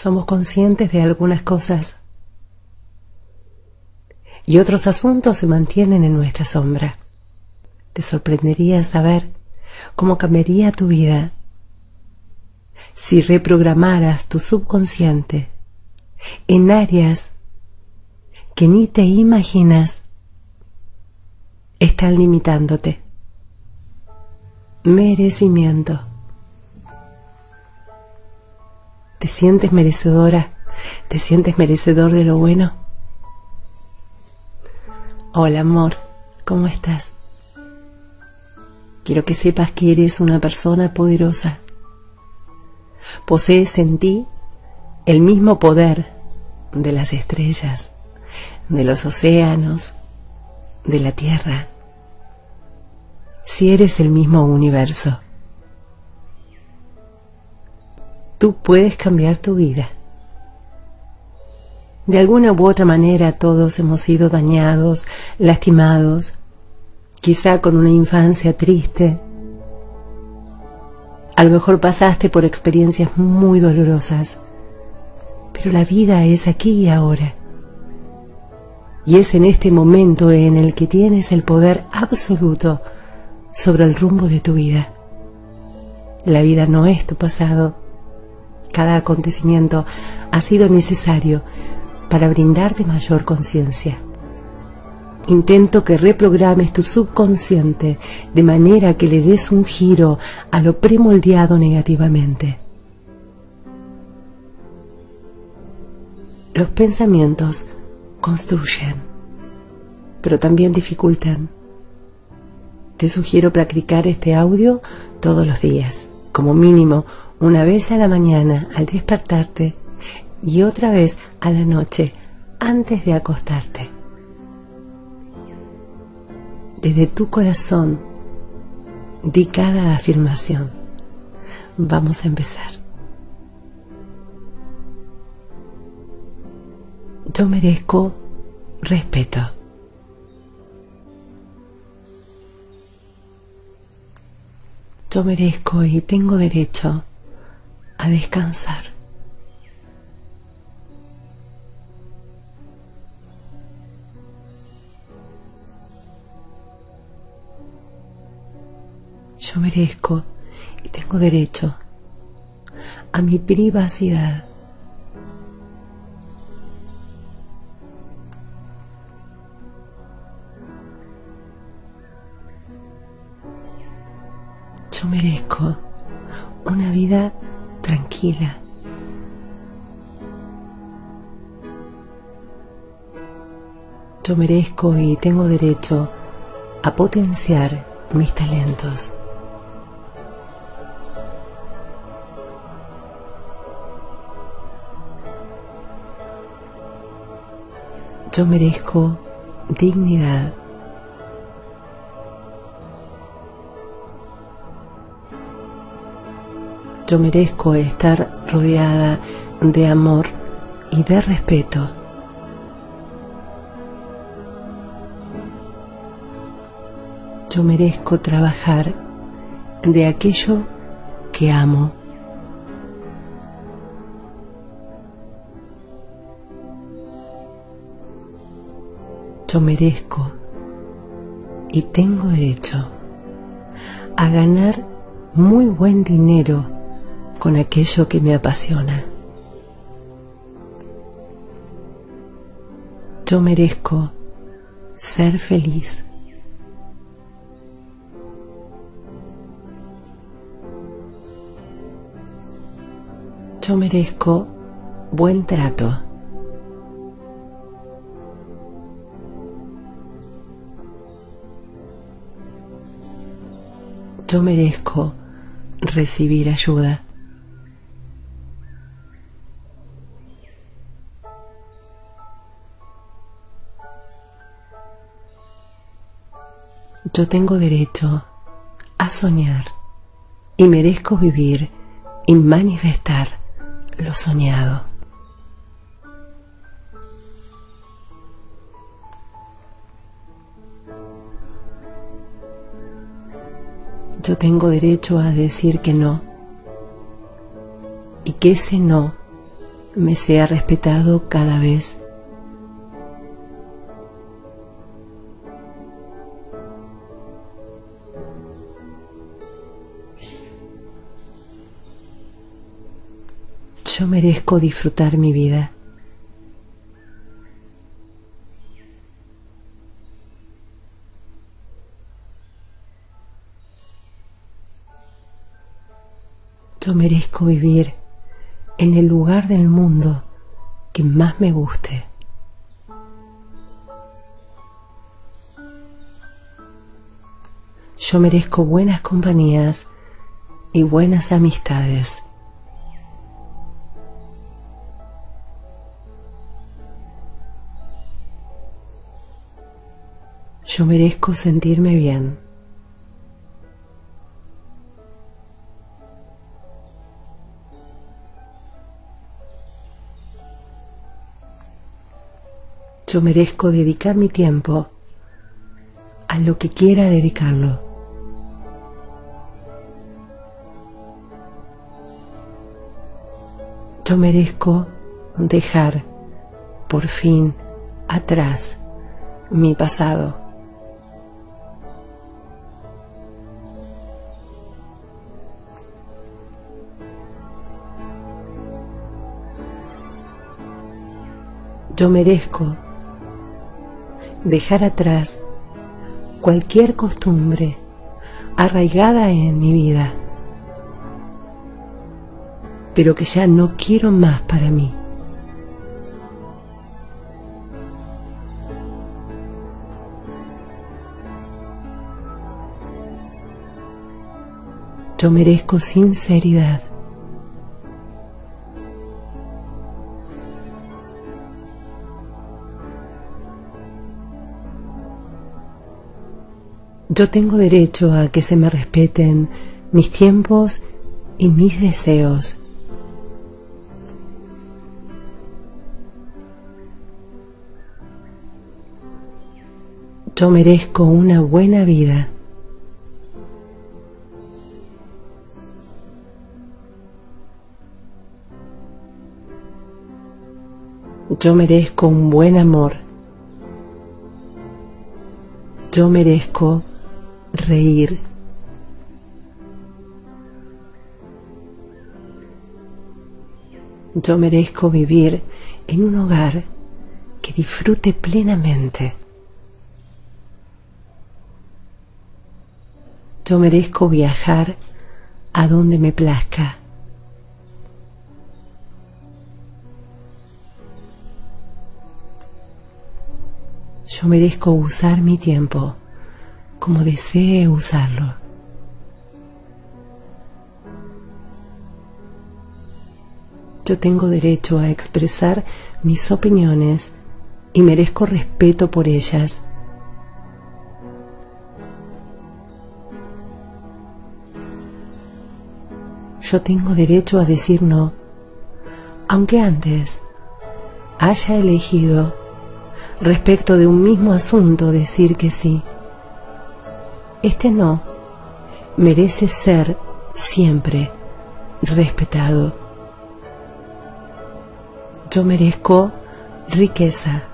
somos conscientes de algunas cosas y otros asuntos se mantienen en nuestra sombra. Te sorprendería saber cómo cambiaría tu vida si reprogramaras tu subconsciente en áreas que ni te imaginas están limitándote. Merecimiento. ¿Te sientes merecedora? ¿Te sientes merecedor de lo bueno? Hola amor, ¿cómo estás? Quiero que sepas que eres una persona poderosa. Posees en ti el mismo poder de las estrellas, de los océanos, de la tierra. Si eres el mismo universo. Tú puedes cambiar tu vida. De alguna u otra manera todos hemos sido dañados, lastimados, quizá con una infancia triste. A lo mejor pasaste por experiencias muy dolorosas, pero la vida es aquí y ahora. Y es en este momento en el que tienes el poder absoluto sobre el rumbo de tu vida. La vida no es tu pasado, cada acontecimiento ha sido necesario para brindarte mayor conciencia. Intento que reprogrames tu subconsciente de manera que le des un giro a lo premoldeado negativamente. Los pensamientos construyen, pero también dificultan. Te sugiero practicar este audio todos los días, como mínimo una vez a la mañana al despertarte y otra vez a la noche antes de acostarte. Desde tu corazón, di cada afirmación. Vamos a empezar. Yo merezco respeto. Yo merezco y tengo derecho a descansar. Yo merezco y tengo derecho a mi privacidad. Yo merezco una vida Yo merezco y tengo derecho a potenciar mis talentos. Yo merezco dignidad. Yo merezco estar rodeada de amor y de respeto. Yo merezco trabajar de aquello que amo. Yo merezco y tengo derecho a ganar muy buen dinero con aquello que me apasiona. Yo merezco ser feliz. Yo merezco buen trato. Yo merezco recibir ayuda. Yo tengo derecho a soñar y merezco vivir y manifestar lo soñado. Yo tengo derecho a decir que no y que ese no me sea respetado cada vez. Yo merezco disfrutar mi vida. Yo merezco vivir en el lugar del mundo que más me guste. Yo merezco buenas compañías y buenas amistades. Yo merezco sentirme bien. Yo merezco dedicar mi tiempo a lo que quiera dedicarlo. Yo merezco dejar por fin atrás mi pasado. Yo merezco dejar atrás cualquier costumbre arraigada en mi vida, pero que ya no quiero más para mí. Yo merezco sinceridad. Yo tengo derecho a que se me respeten mis tiempos y mis deseos. Yo merezco una buena vida. Yo merezco un buen amor. Yo merezco reír. Yo merezco vivir en un hogar que disfrute plenamente. Yo merezco viajar a donde me plazca. Yo merezco usar mi tiempo como desee usarlo. Yo tengo derecho a expresar mis opiniones y merezco respeto por ellas. Yo tengo derecho a decir no, aunque antes haya elegido respecto de un mismo asunto decir que sí. Este no merece ser siempre respetado. Yo merezco riqueza.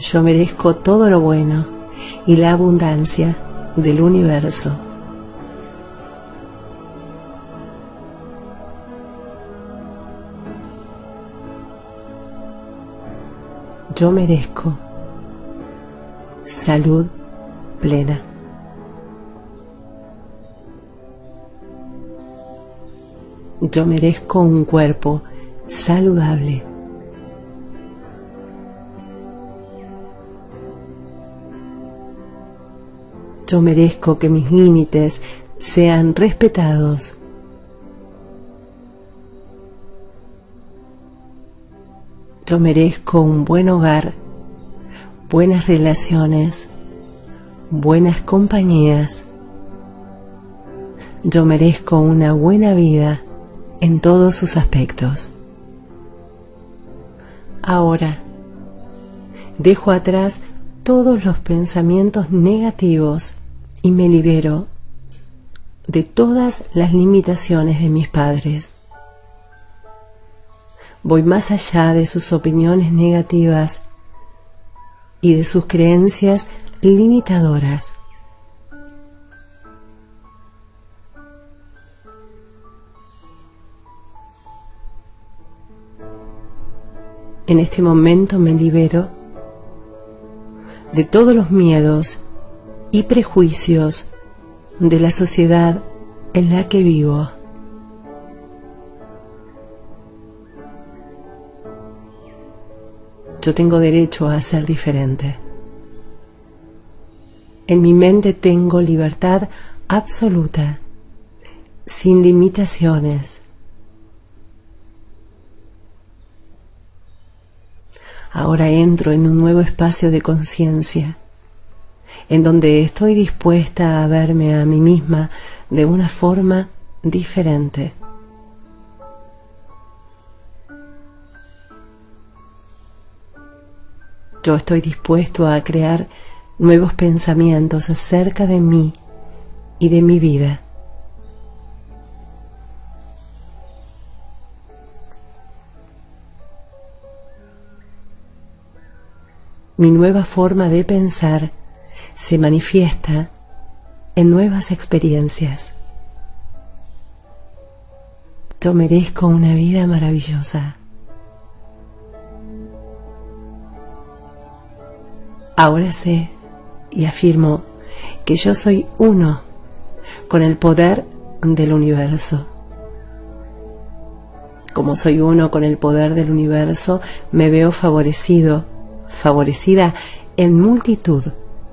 Yo merezco todo lo bueno y la abundancia del universo. Yo merezco salud plena. Yo merezco un cuerpo saludable. Yo merezco que mis límites sean respetados. Yo merezco un buen hogar buenas relaciones, buenas compañías. Yo merezco una buena vida en todos sus aspectos. Ahora, dejo atrás todos los pensamientos negativos y me libero de todas las limitaciones de mis padres. Voy más allá de sus opiniones negativas y de sus creencias limitadoras. En este momento me libero de todos los miedos y prejuicios de la sociedad en la que vivo. Yo tengo derecho a ser diferente. En mi mente tengo libertad absoluta, sin limitaciones. Ahora entro en un nuevo espacio de conciencia, en donde estoy dispuesta a verme a mí misma de una forma diferente. Yo estoy dispuesto a crear nuevos pensamientos acerca de mí y de mi vida. Mi nueva forma de pensar se manifiesta en nuevas experiencias. Yo merezco una vida maravillosa. Ahora sé y afirmo que yo soy uno con el poder del universo. Como soy uno con el poder del universo, me veo favorecido, favorecida en multitud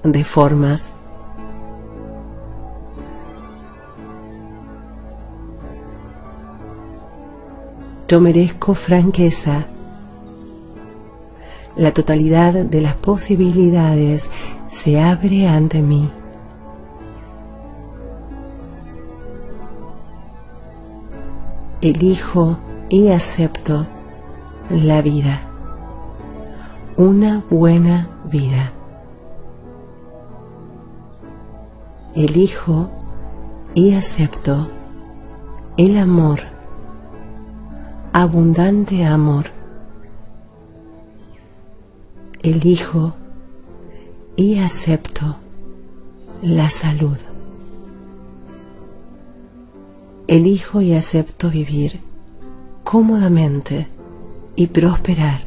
de formas. Yo merezco franqueza, la totalidad de las posibilidades se abre ante mí. Elijo y acepto la vida, una buena vida. Elijo y acepto el amor, abundante amor elijo y acepto la salud. Elijo y acepto vivir cómodamente y prosperar.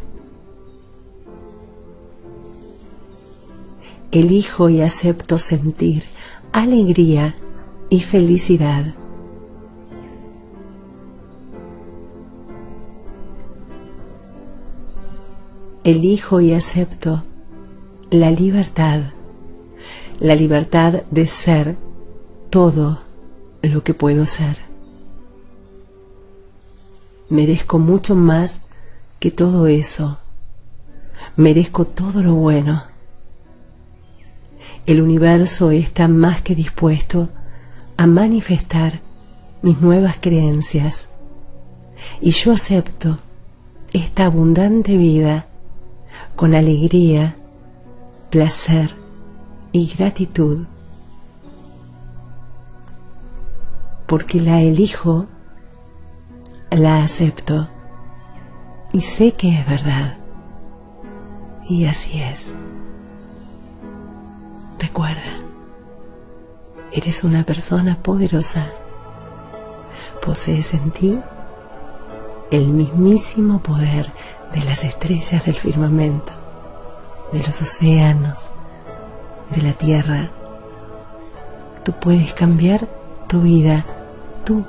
Elijo y acepto sentir alegría y felicidad. Elijo y acepto la libertad, la libertad de ser todo lo que puedo ser. Merezco mucho más que todo eso. Merezco todo lo bueno. El universo está más que dispuesto a manifestar mis nuevas creencias y yo acepto esta abundante vida con alegría, placer y gratitud, porque la elijo, la acepto y sé que es verdad. Y así es. Recuerda, eres una persona poderosa. Posees en ti el mismísimo poder de las estrellas del firmamento, de los océanos, de la tierra. Tú puedes cambiar tu vida, tú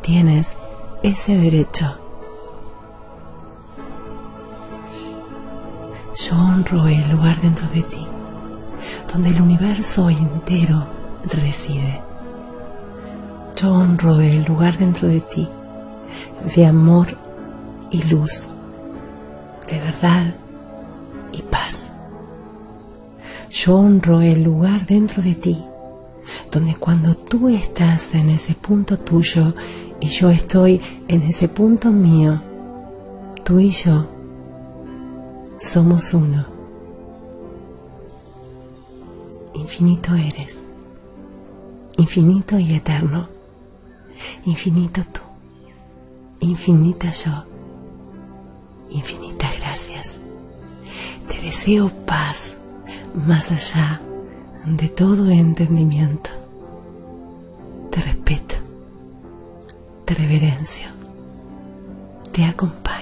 tienes ese derecho. Yo honro el lugar dentro de ti, donde el universo entero reside. Yo honro el lugar dentro de ti de amor y luz de verdad y paz. Yo honro el lugar dentro de ti, donde cuando tú estás en ese punto tuyo y yo estoy en ese punto mío, tú y yo somos uno. Infinito eres, infinito y eterno, infinito tú, infinita yo infinitas Te deseo paz más allá de todo entendimiento. Te respeto, te reverencio, te acompaño.